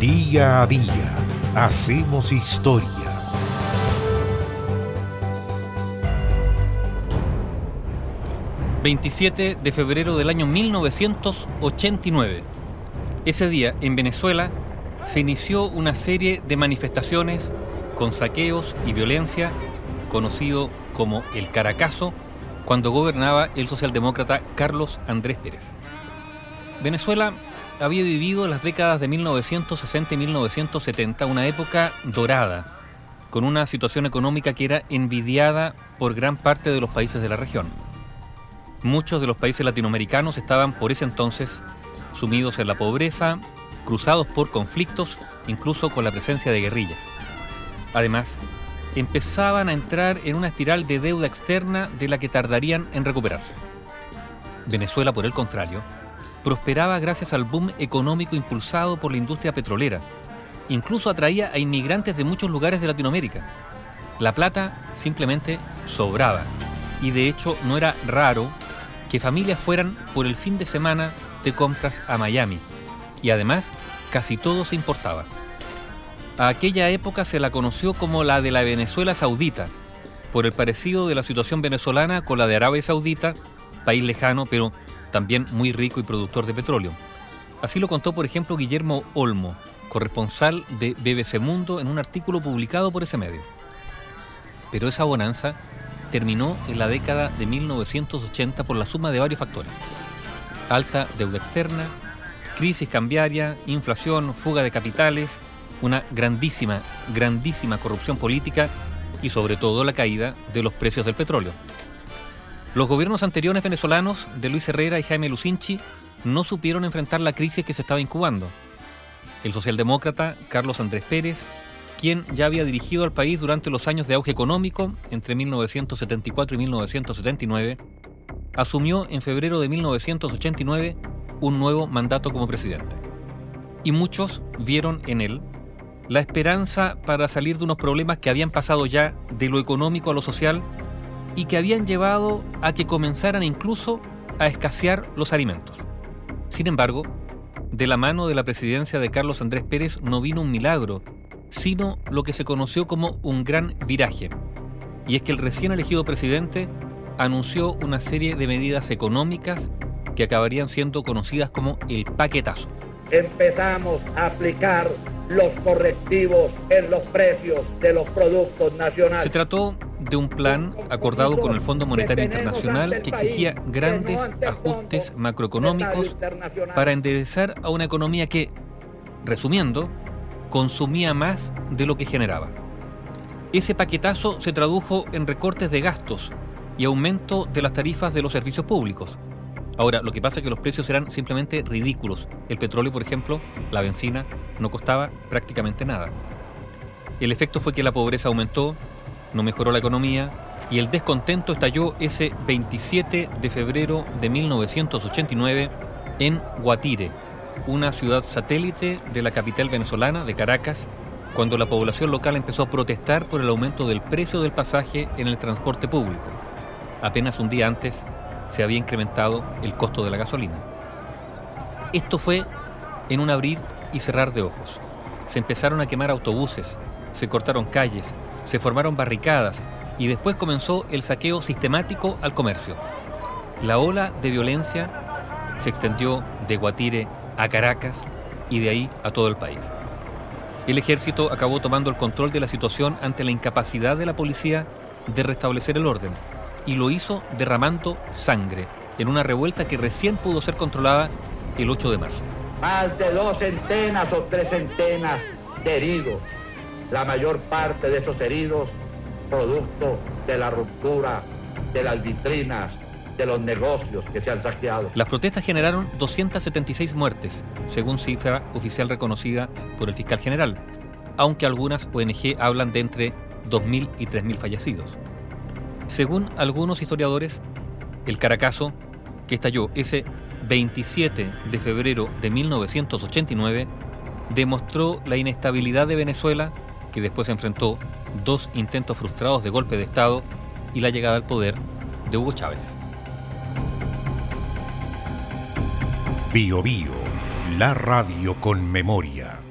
Día a día hacemos historia. ...27 de febrero del año 1989. Ese día, en Venezuela, se inició una serie de manifestaciones con saqueos y violencia, conocido como el Caracazo, cuando gobernaba el socialdemócrata Carlos Andrés Pérez. Venezuela había vivido las décadas de 1960 y 1970 una época dorada, con una situación económica que era envidiada por gran parte de los países de la región. Muchos de los países latinoamericanos estaban por ese entonces sumidos en la pobreza, cruzados por conflictos, incluso con la presencia de guerrillas. Además, empezaban a entrar en una espiral de deuda externa de la que tardarían en recuperarse. Venezuela, por el contrario, prosperaba gracias al boom económico impulsado por la industria petrolera. Incluso atraía a inmigrantes de muchos lugares de Latinoamérica. La plata simplemente sobraba. Y de hecho no era raro que familias fueran por el fin de semana de compras a Miami. Y además, casi todo se importaba. A aquella época se la conoció como la de la Venezuela Saudita, por el parecido de la situación venezolana con la de Arabia Saudita, país lejano pero también muy rico y productor de petróleo. Así lo contó, por ejemplo, Guillermo Olmo, corresponsal de BBC Mundo en un artículo publicado por ese medio. Pero esa bonanza terminó en la década de 1980 por la suma de varios factores. Alta deuda externa, crisis cambiaria, inflación, fuga de capitales, una grandísima, grandísima corrupción política y sobre todo la caída de los precios del petróleo. Los gobiernos anteriores venezolanos de Luis Herrera y Jaime Lucinchi no supieron enfrentar la crisis que se estaba incubando. El socialdemócrata Carlos Andrés Pérez, quien ya había dirigido al país durante los años de auge económico entre 1974 y 1979, asumió en febrero de 1989 un nuevo mandato como presidente. Y muchos vieron en él la esperanza para salir de unos problemas que habían pasado ya de lo económico a lo social y que habían llevado a que comenzaran incluso a escasear los alimentos. Sin embargo, de la mano de la presidencia de Carlos Andrés Pérez no vino un milagro, sino lo que se conoció como un gran viraje. Y es que el recién elegido presidente anunció una serie de medidas económicas que acabarían siendo conocidas como el paquetazo. Empezamos a aplicar los correctivos en los precios de los productos nacionales. Se trató de un plan acordado con el Fondo Monetario Internacional que exigía grandes ajustes macroeconómicos para enderezar a una economía que, resumiendo, consumía más de lo que generaba. Ese paquetazo se tradujo en recortes de gastos y aumento de las tarifas de los servicios públicos. Ahora, lo que pasa es que los precios eran simplemente ridículos. El petróleo, por ejemplo, la benzina, no costaba prácticamente nada. El efecto fue que la pobreza aumentó, no mejoró la economía y el descontento estalló ese 27 de febrero de 1989 en Guatire, una ciudad satélite de la capital venezolana, de Caracas, cuando la población local empezó a protestar por el aumento del precio del pasaje en el transporte público. Apenas un día antes, se había incrementado el costo de la gasolina. Esto fue en un abrir y cerrar de ojos. Se empezaron a quemar autobuses, se cortaron calles, se formaron barricadas y después comenzó el saqueo sistemático al comercio. La ola de violencia se extendió de Guatire a Caracas y de ahí a todo el país. El ejército acabó tomando el control de la situación ante la incapacidad de la policía de restablecer el orden y lo hizo derramando sangre en una revuelta que recién pudo ser controlada el 8 de marzo. Más de dos centenas o tres centenas de heridos. La mayor parte de esos heridos producto de la ruptura de las vitrinas de los negocios que se han saqueado. Las protestas generaron 276 muertes, según cifra oficial reconocida por el fiscal general, aunque algunas ONG hablan de entre 2.000 y 3.000 fallecidos. Según algunos historiadores, el Caracazo, que estalló ese 27 de febrero de 1989, demostró la inestabilidad de Venezuela, que después enfrentó dos intentos frustrados de golpe de Estado y la llegada al poder de Hugo Chávez. Bio Bio, la radio con memoria.